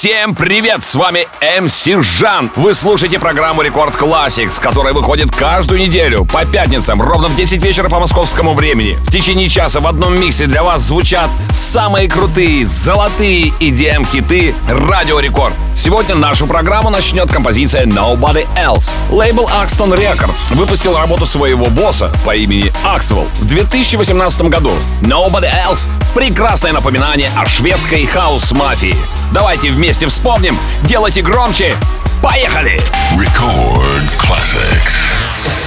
Всем привет! С вами MC Жан. Вы слушаете программу Record Classix, которая выходит каждую неделю по пятницам ровно в 10 вечера по московскому времени. В течение часа в одном миксе для вас звучат самые крутые, золотые EDM-хиты Радио Рекорд. Сегодня нашу программу начнет композиция Nobody Else. Лейбл Axtone Records выпустил работу своего босса по имени Axwell в 2018 году. Nobody Else — прекрасное напоминание о шведской хаос-мафии. Давайте вместе вспомним, делайте громче. Поехали! Record Classics.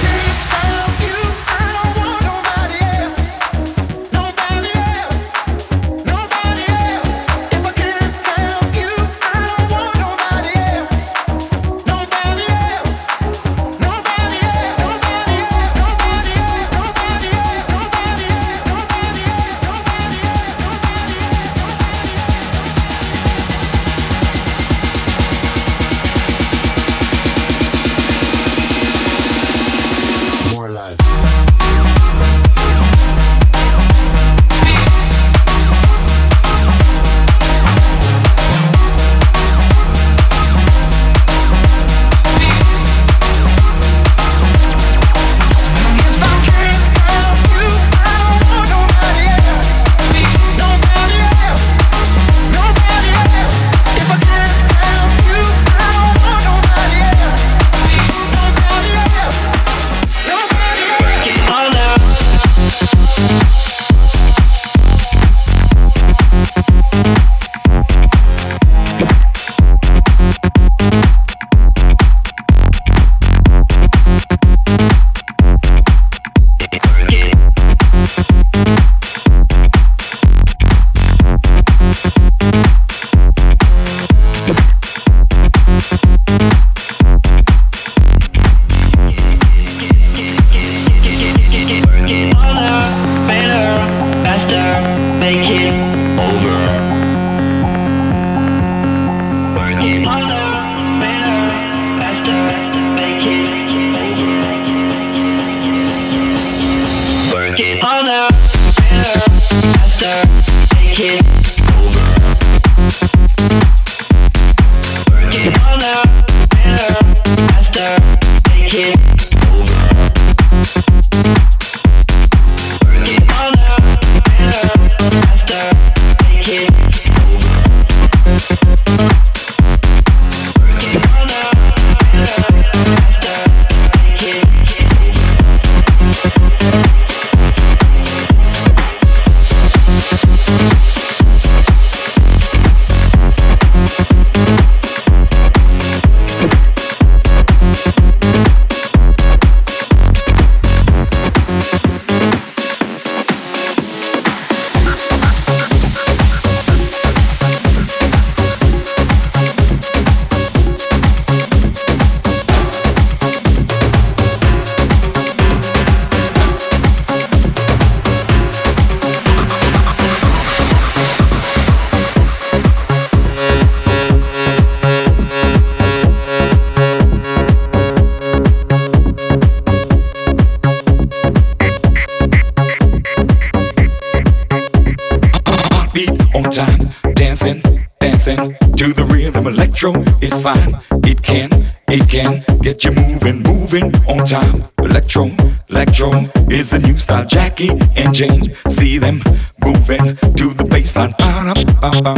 to the rhythm. Electro is fine. It can, it can get you moving, moving on time. Electro, electro is the new style. Jackie and Jane, see them moving to the baseline. Ba-da-ba-ba,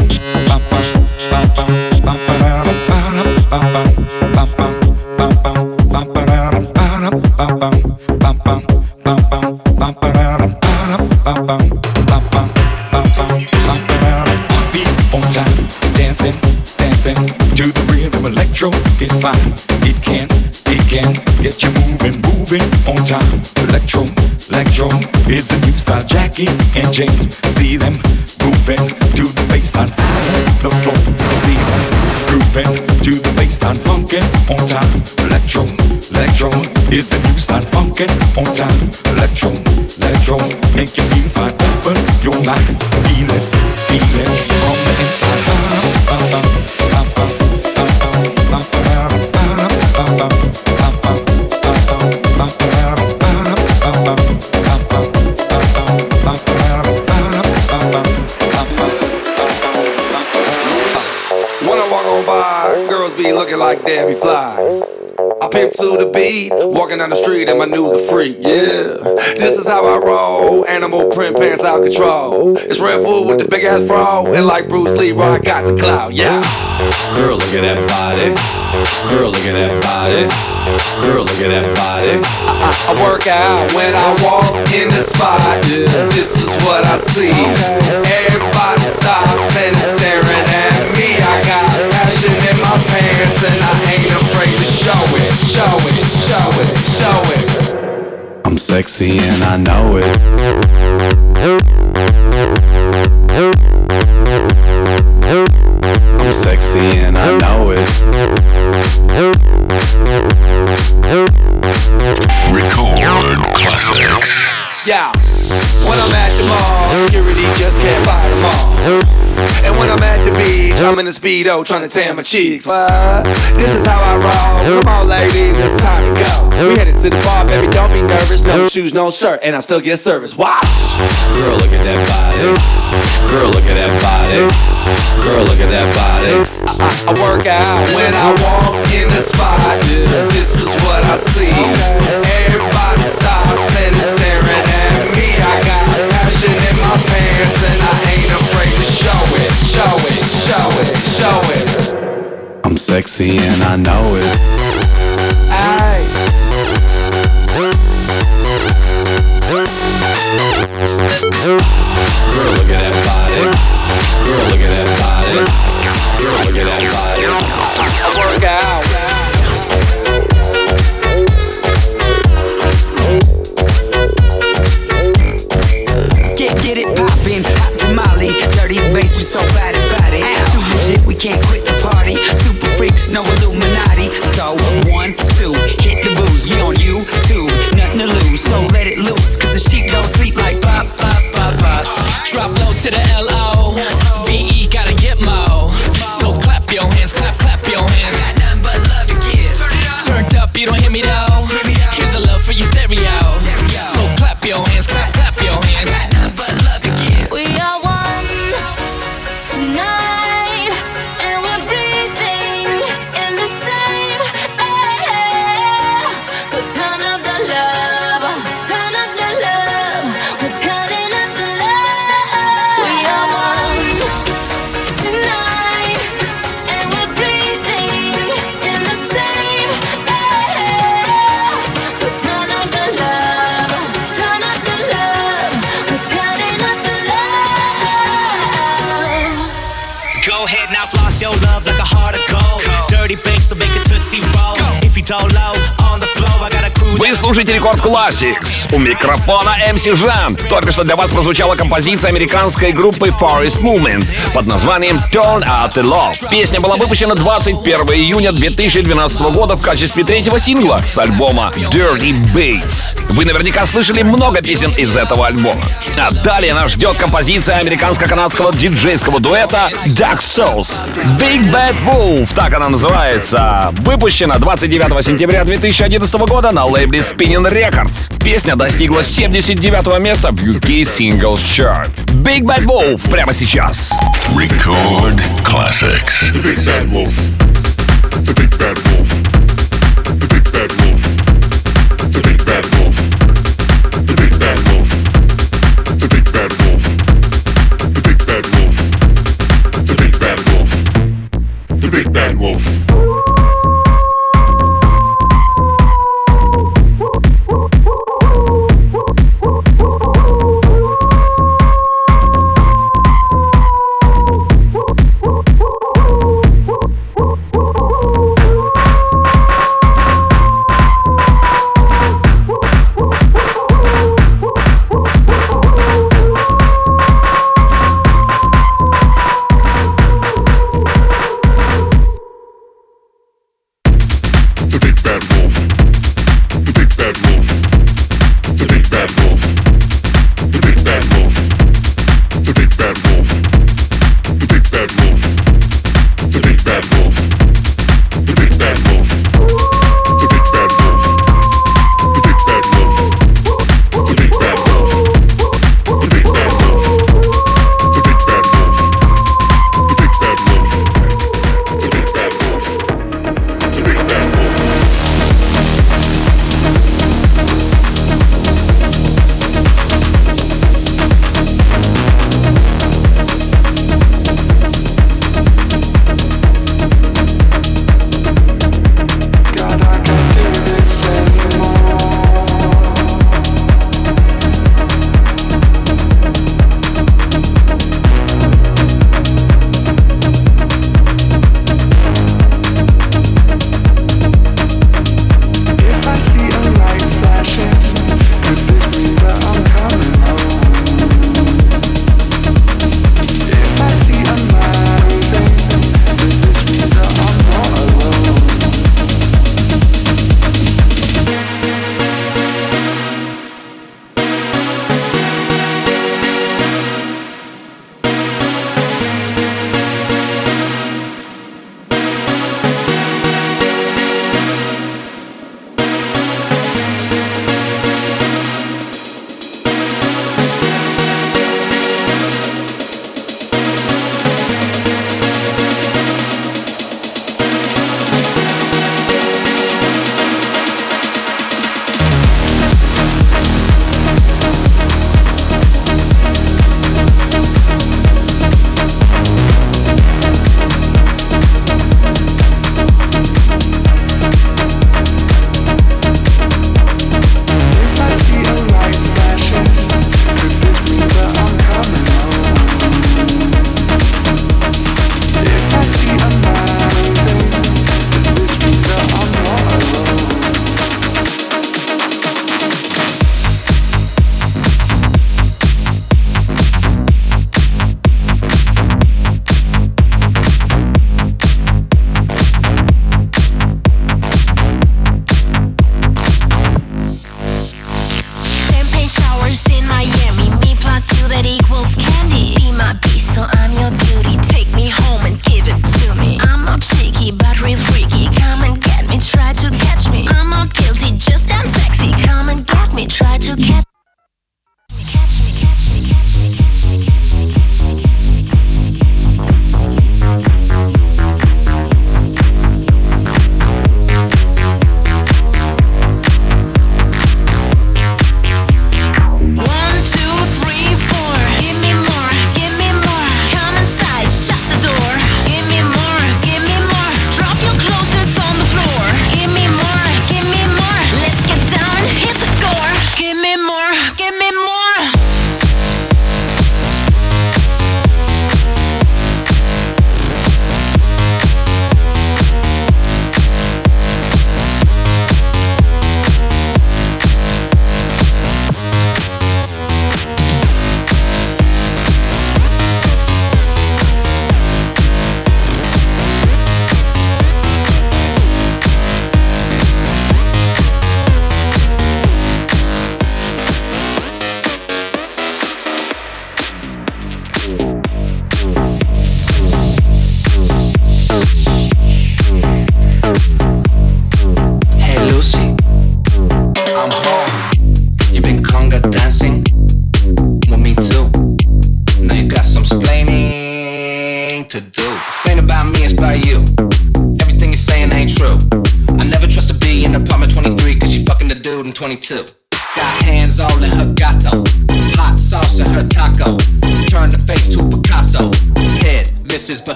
ba-ba, ba-ba, ba-ba, ba-ba, ba-ba, ba-ba. Fine. It can, it can get you moving, moving on time. Electro, electro is the new style. Jackie and Jane, see them moving to the baseline, the floor. See them grooving to the baseline, funkin' on time. Electro, electro is the new style. Funkin' on time. Electro, electro make you feel fine. Open your mind, feel it, feel it like Debbie Fly. I pimp to the beat, walking down the street and my new the freak, yeah. This is how I roll, animal print pants out control. It's Red Bull with the big ass fro, and like Bruce Lee, I got the clout, yeah. Girl, look at that body. Girl, look at that body. Girl, look at that body. I, I work out when I walk in the spot. This is what I see. Everybody stops and is sexy and I know it. Speedo trying to tan my cheeks. But this is how I roll. Come on, ladies, it's time to go. We headed to the bar, baby. Don't be nervous. No shoes, no shirt, and I still get service. Watch. Girl, look at that body. Girl, look at that body. Girl, look at that body. I, I work out when I walk in the spot. This is what I see. Everybody stops and is staring at me. I got passion in my pants and I ain't afraid to show it, show it, I'm sexy and I know it. Ay. Girl, look at that body. Girl, look at that body. Girl, look at that body. I work out. Get, get it poppin', hot tamale, dirty bass, we so bad about it. Legit, we can't quit the party. Super freaks, no Illuminati. So one, two, hit the booze. We on YouTube, nothing to lose. So let it loose, cause the sheep don't sleep like pop, pop, pop, pop. Drop low to the L-O V-E gotta get mo So clap your hands, clap, clap your hands Got nothing but love to give. Turned up, you don't hear me though Рекорд Classics. У микрофона MC Жан. Только что для вас прозвучала композиция американской группы Forest Movement под названием Turn Out the Love. Песня была выпущена 21 июня 2012 года в качестве третьего сингла с альбома Dirty Bass. Вы наверняка слышали много песен из этого альбома. А далее нас ждет композиция американско-канадского диджейского дуэта Dark Souls. Big Bad Wolf, так она называется. Выпущена 29 сентября 2011 года на лейбле Spinning Records. Песня достигла 79 места в UK Singles Chart. Big Bad Wolf прямо сейчас. Record classics. The big bad wolf.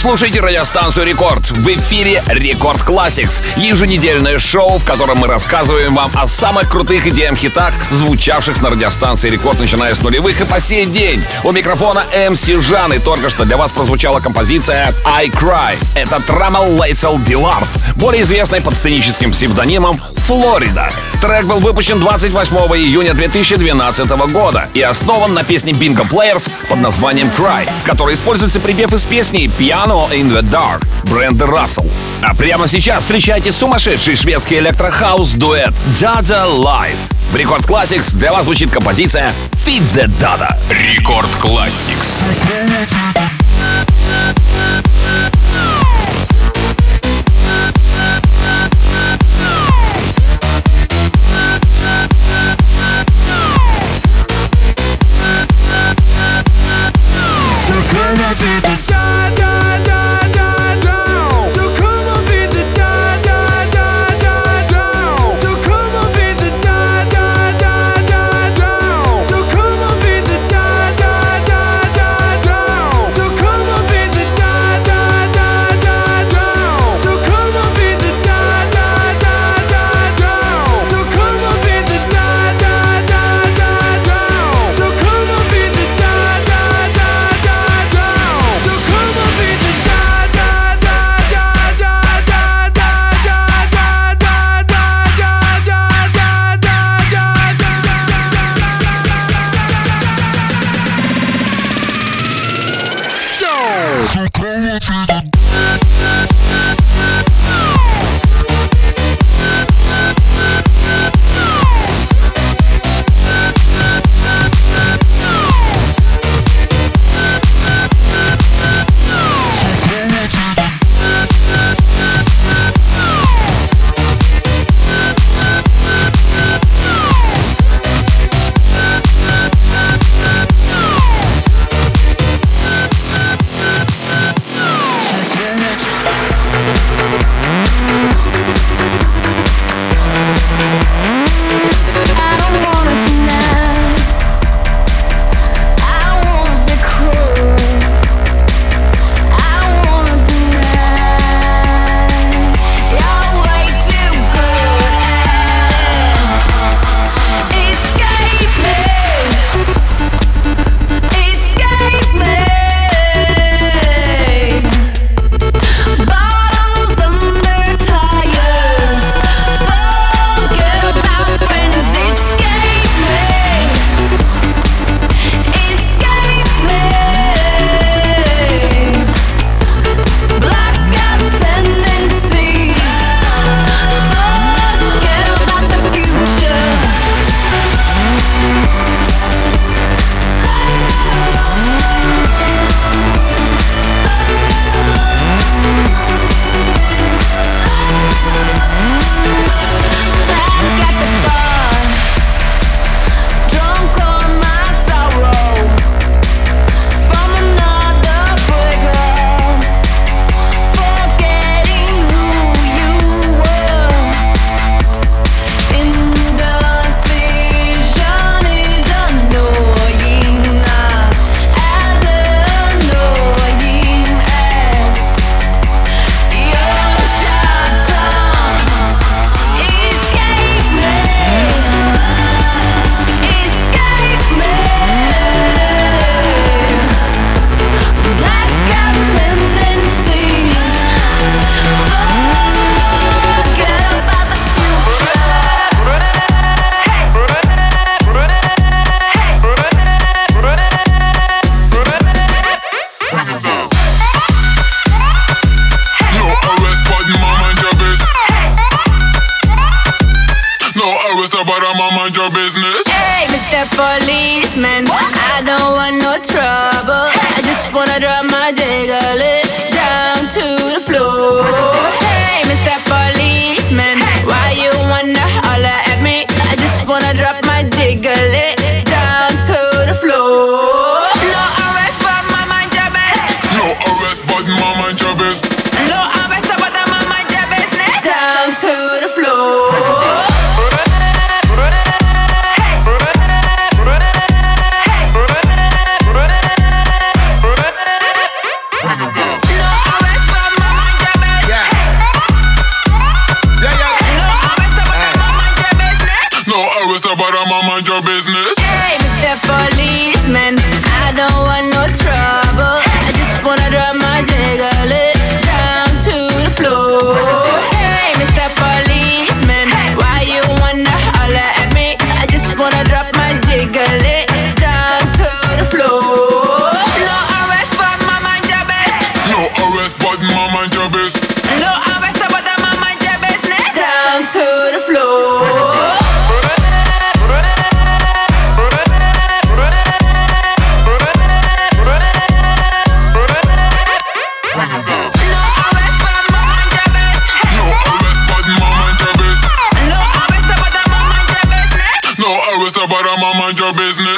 Вы слушаете радиостанцию Рекорд. В эфире Record Classix. Еженедельное шоу, в котором мы рассказываем вам о самых крутых EDM-хитах, звучавших на радиостанции Рекорд, начиная с нулевых и по сей день. У микрофона MC Жан, и только что для вас прозвучала композиция I Cry. Это Трамар Лейсел Диллард, более известный под сценическим псевдонимом Flo Rida. Трек был выпущен 28 июня 2012 года и основан на песне Bingo Players под названием Cry, в которой используется припев из песни Piano in the Dark Бренда Рассел. А прямо сейчас встречайте сумасшедший шведский электрохаус дуэт Dada Live. В Рекорд Classics для вас звучит композиция Feed the Dada. Рекорд Classics. another but my your business. No hablas, but my mind your business. Down to the floor. about my mind your business.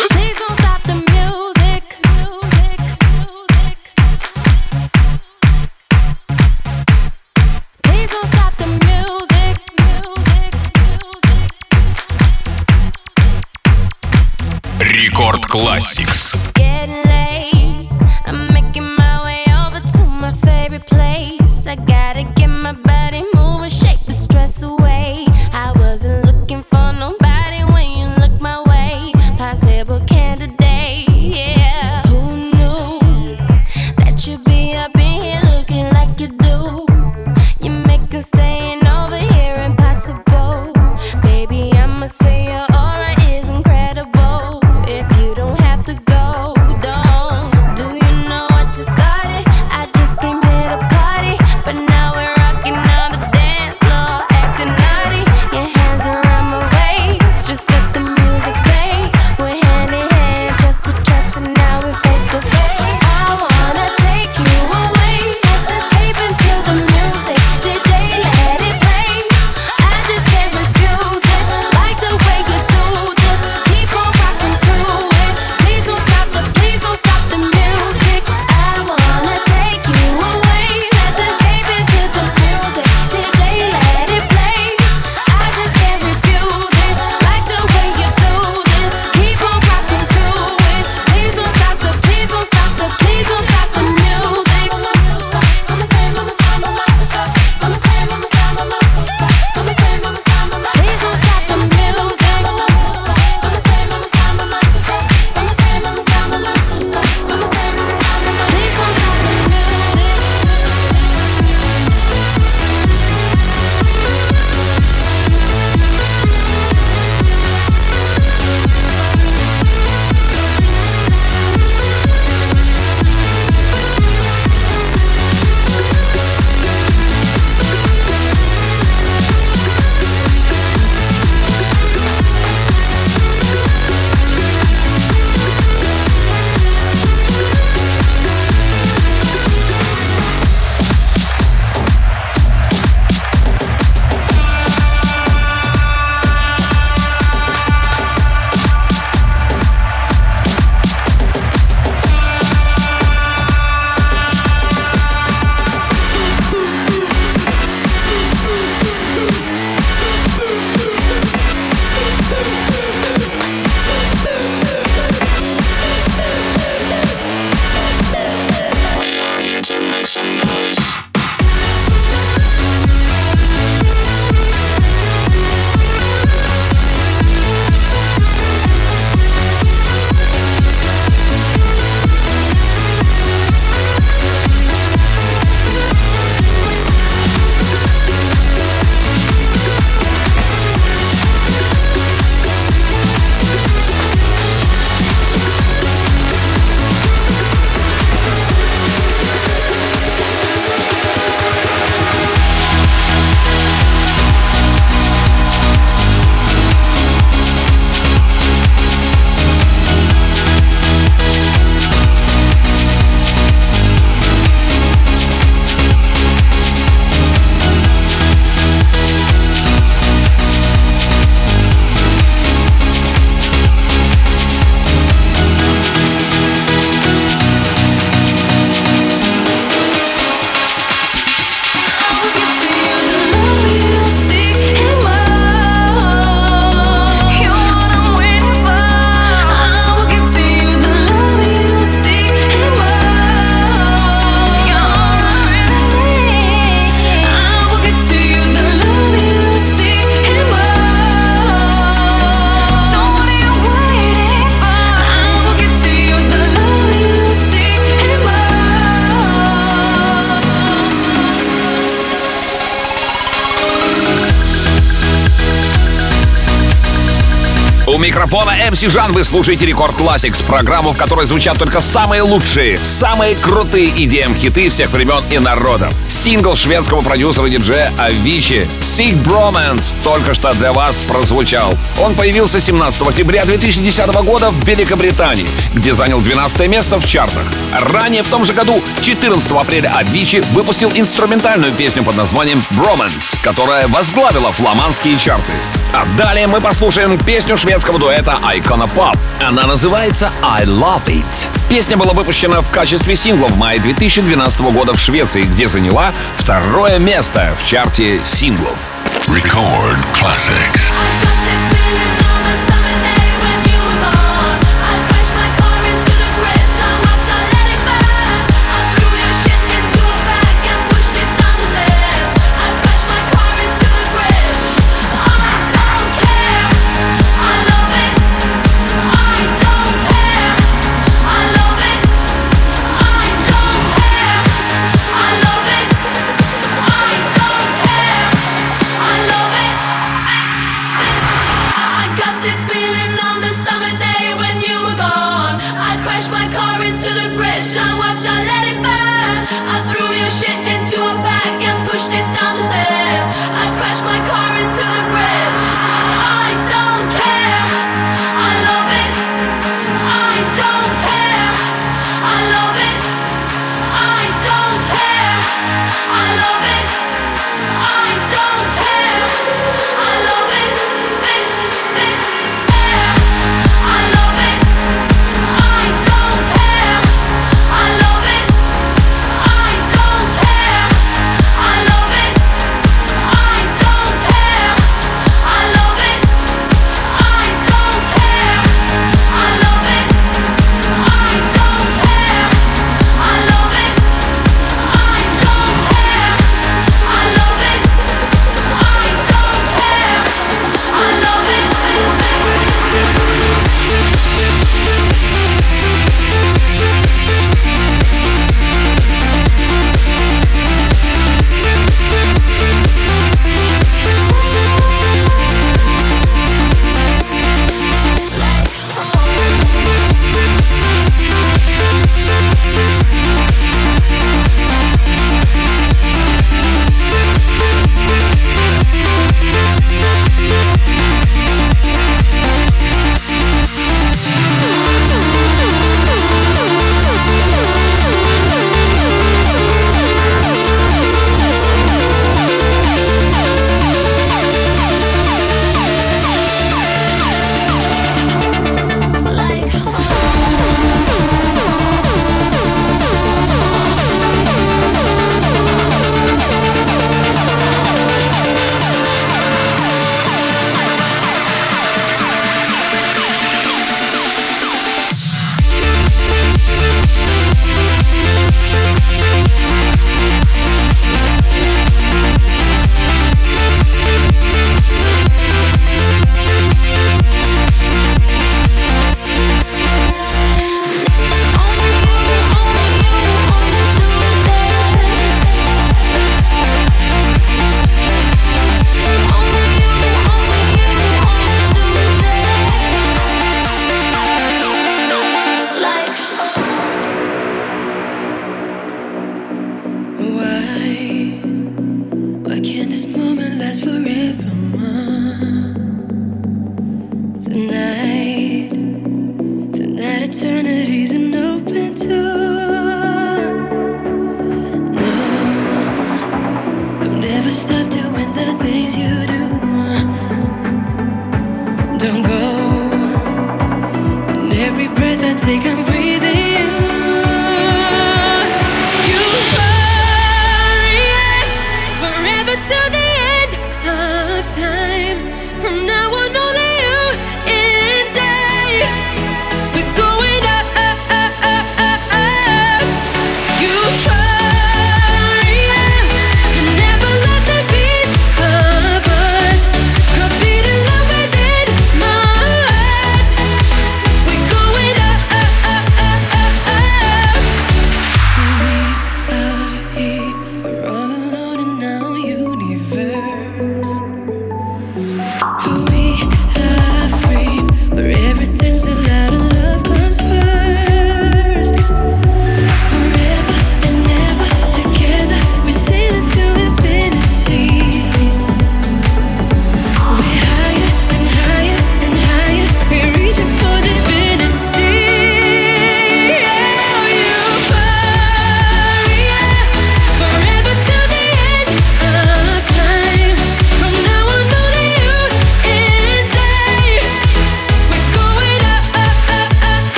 Микрофона MC Жан вы слушаете Рекорд Classics, программу, в которой звучат только самые лучшие, самые крутые EDM хиты всех времен и народов. Сингл шведского продюсера диджея Avicii Sick Bromance только что для вас прозвучал. Он появился 17 октября 2010 года в Великобритании, где занял 12 место в чартах. Ранее в том же году, 14 апреля, Avicii выпустил инструментальную песню под названием Bromance, которая возглавила фламандские чарты. А далее мы послушаем песню шведского дуэта Icona Pop. Она называется I Love It. Песня была выпущена в качестве сингла в мае 2012 года в Швеции, где заняла второе место в чарте синглов. Record classics.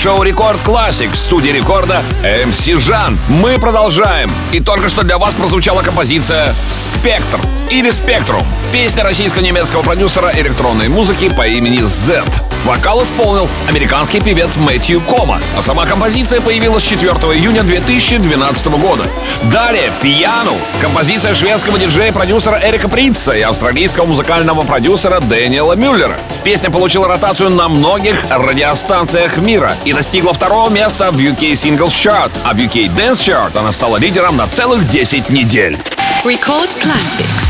Шоу Record Classix в студии Рекорда MC Жан. Мы продолжаем. И только что для вас прозвучала композиция «Спектр» или «Spectrum». Песня российско-немецкого продюсера электронной музыки по имени Zedd. Вокал исполнил американский певец Мэтью Кома, а сама композиция появилась 4 июня 2012 года. Далее «Pjanoo» — композиция шведского диджея и продюсера Эрика Придза и австралийского музыкального продюсера Дэниела Мюллера. Песня получила ротацию на многих радиостанциях мира и достигла второго места в UK Singles Chart, а в UK Dance Chart она стала лидером на целых 10 недель. Record Classics.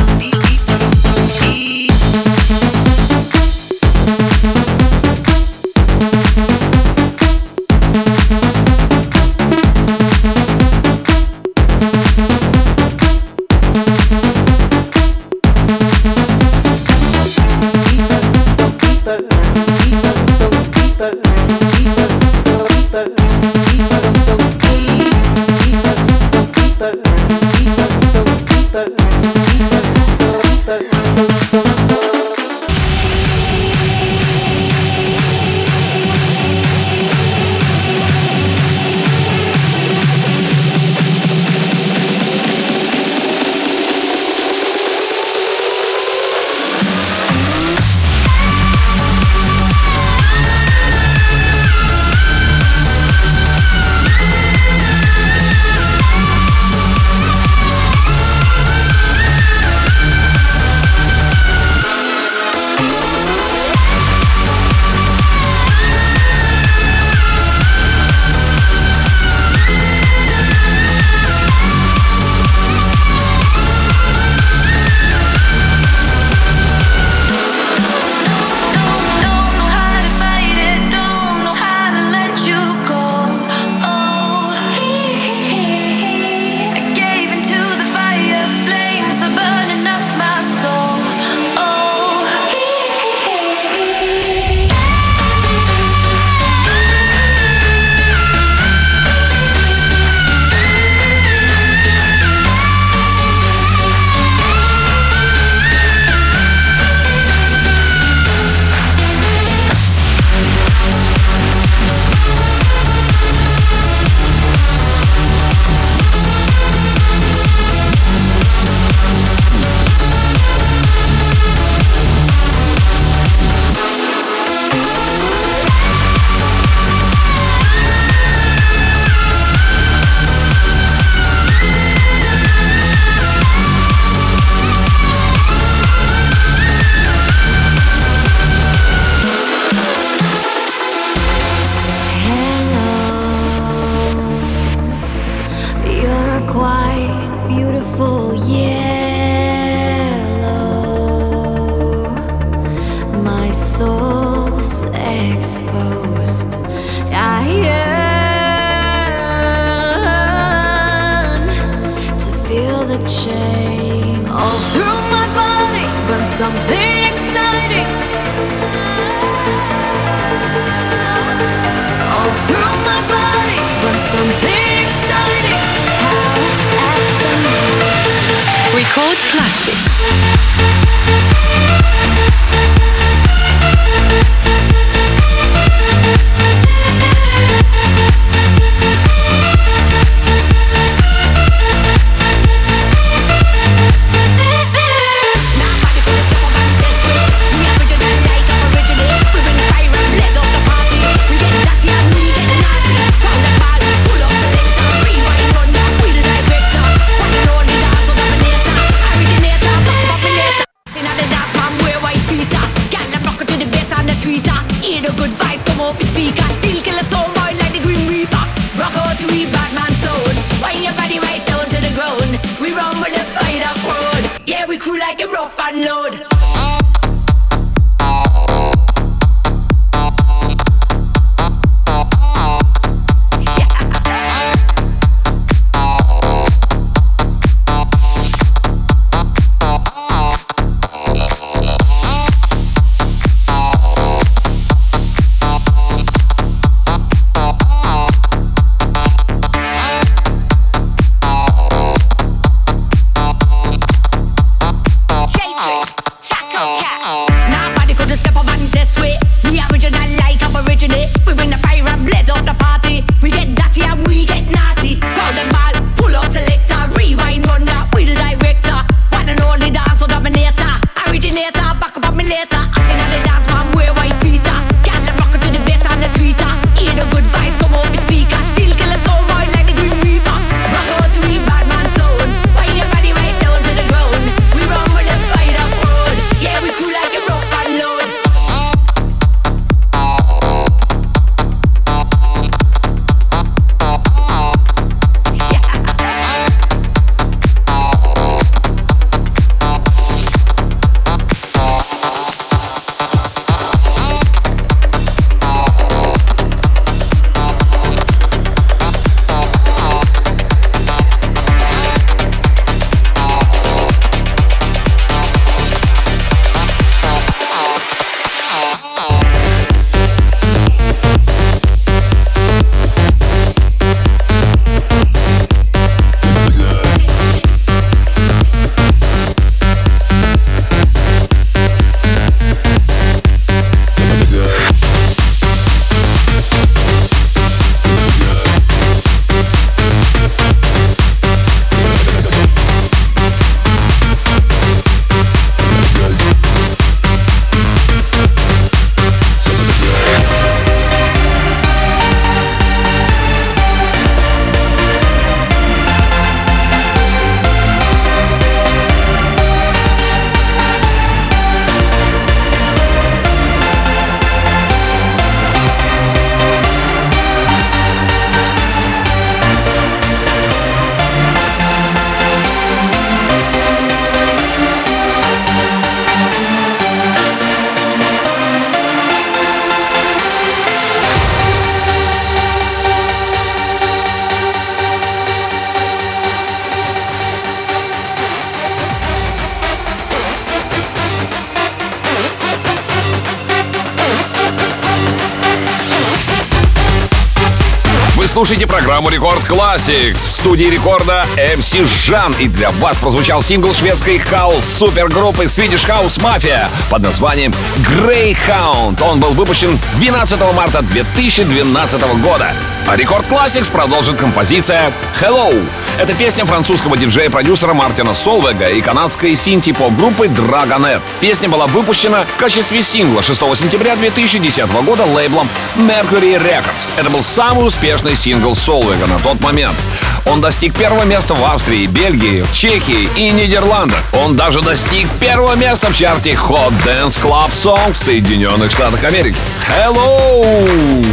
like a rough and load слушаете программу Record Classix. В студии рекорда MC Жан. И для вас прозвучал сингл шведской хаус супергруппы Swedish House Mafia под названием Greyhound. Он был выпущен 12 марта 2012 года. А Record Classix продолжит композиция Hello. Это песня французского диджея-продюсера Мартина Сольвейга и канадской синти-поп-группы Dragonette. Песня была выпущена в качестве сингла 6 сентября 2010 года лейблом Mercury Records. Это был самый успешный сингл Солвега на тот момент. Он достиг первого места в Австрии, Бельгии, Чехии и Нидерландах. Он даже достиг первого места в чарте Hot Dance Club Songs в Соединенных Штатах Америки. Hello!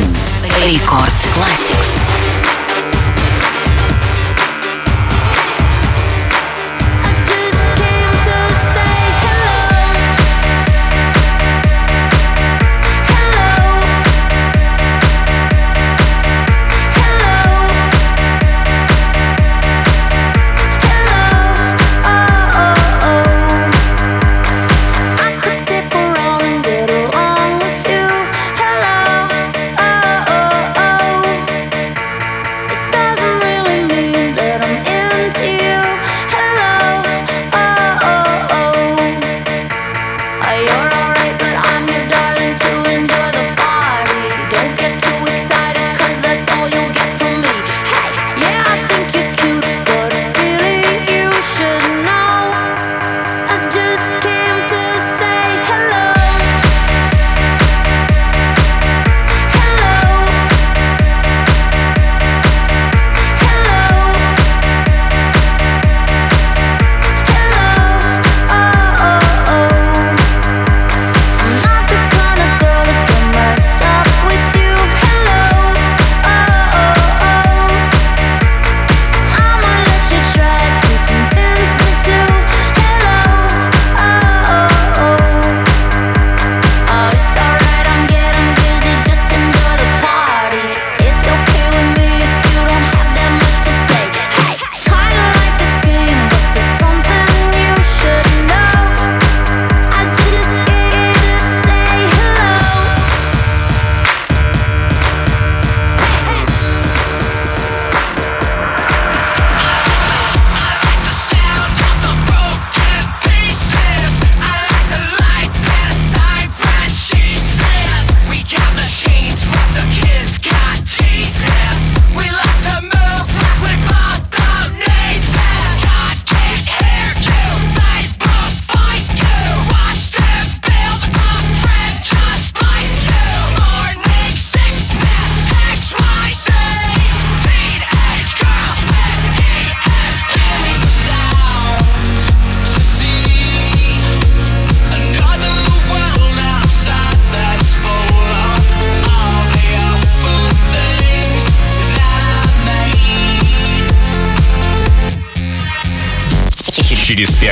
Рекорд Classics.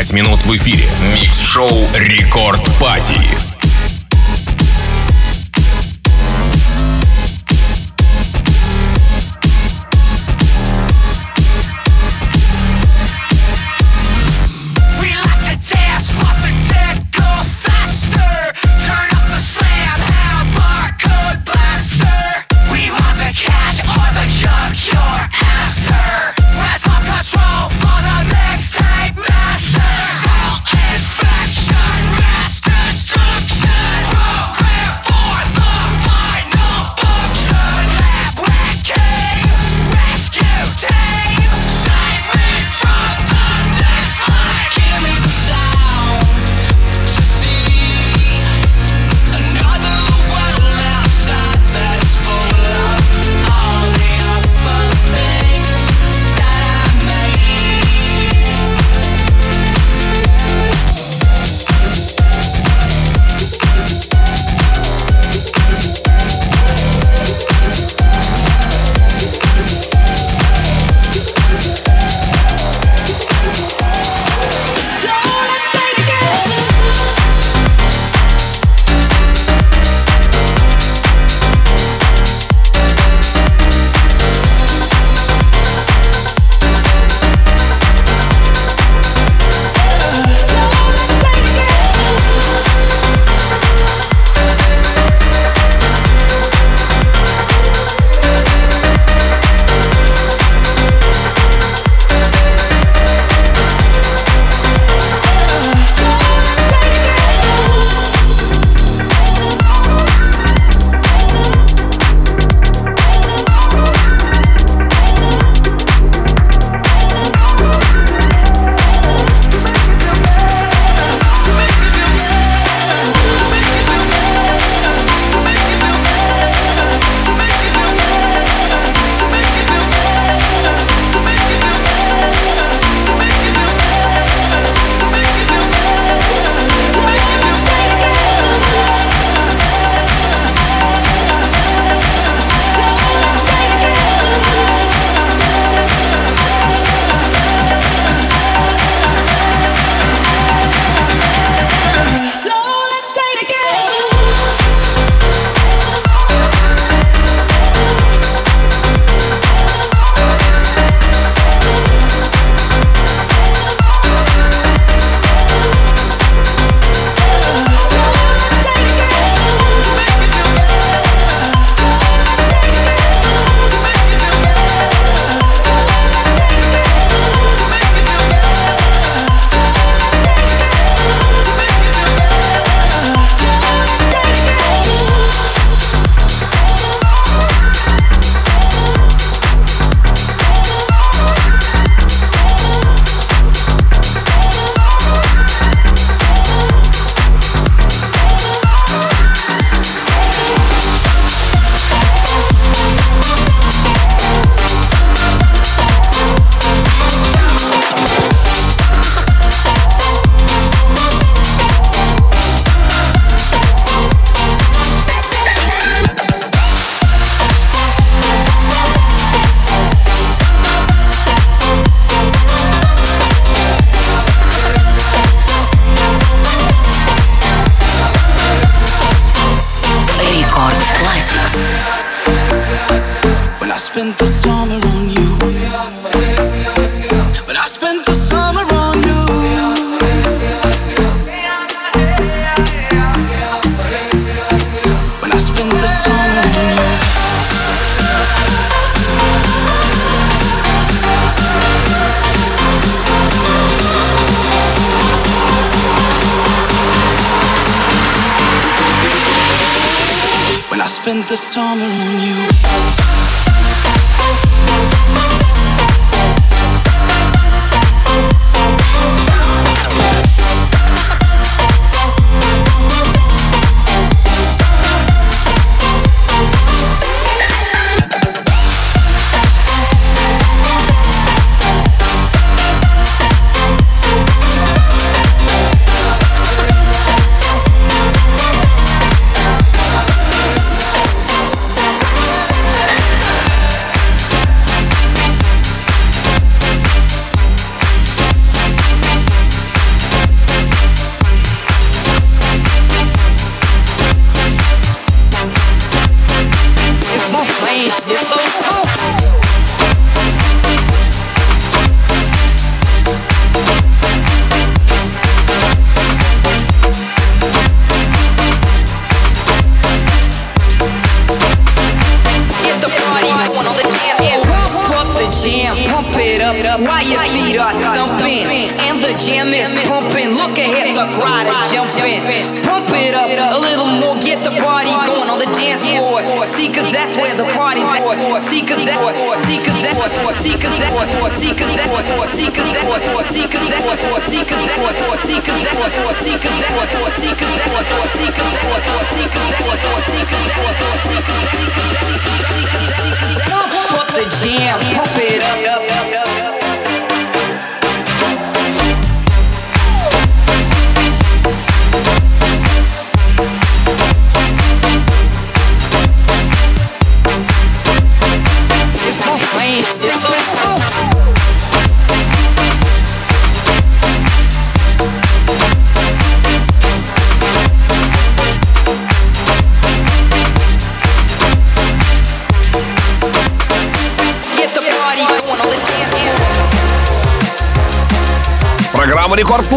25 минут в эфире. Микс-шоу «Рекорд Пати».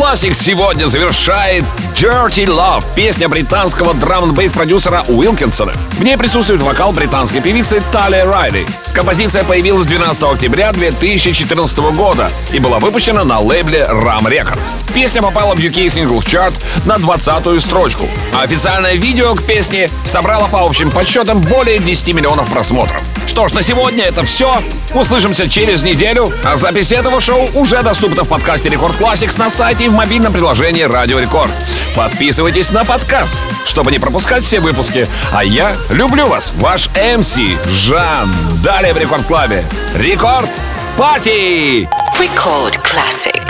Classic сегодня завершает Dirty Love, песня британского драм бейс продюсера Уилкинсона. В ней присутствует вокал британской певицы Тали Райли. Композиция появилась 12 октября 2014 года и была выпущена на лейбле Ram Records. Песня попала в UK Singles Chart на 20-ю строчку, а официальное видео к песне собрало по общим подсчетам более 10 миллионов просмотров. Что ж, на сегодня это все. Услышимся через неделю, а запись этого шоу уже доступна в подкасте Рекорд Classics на сайте и в мобильном приложении Радио Рекорд. Подписывайтесь на подкаст, чтобы не пропускать все выпуски. А я люблю вас, ваш МС Жан. Далее в Рекорд Клабе. Рекорд Пати! Record Classic.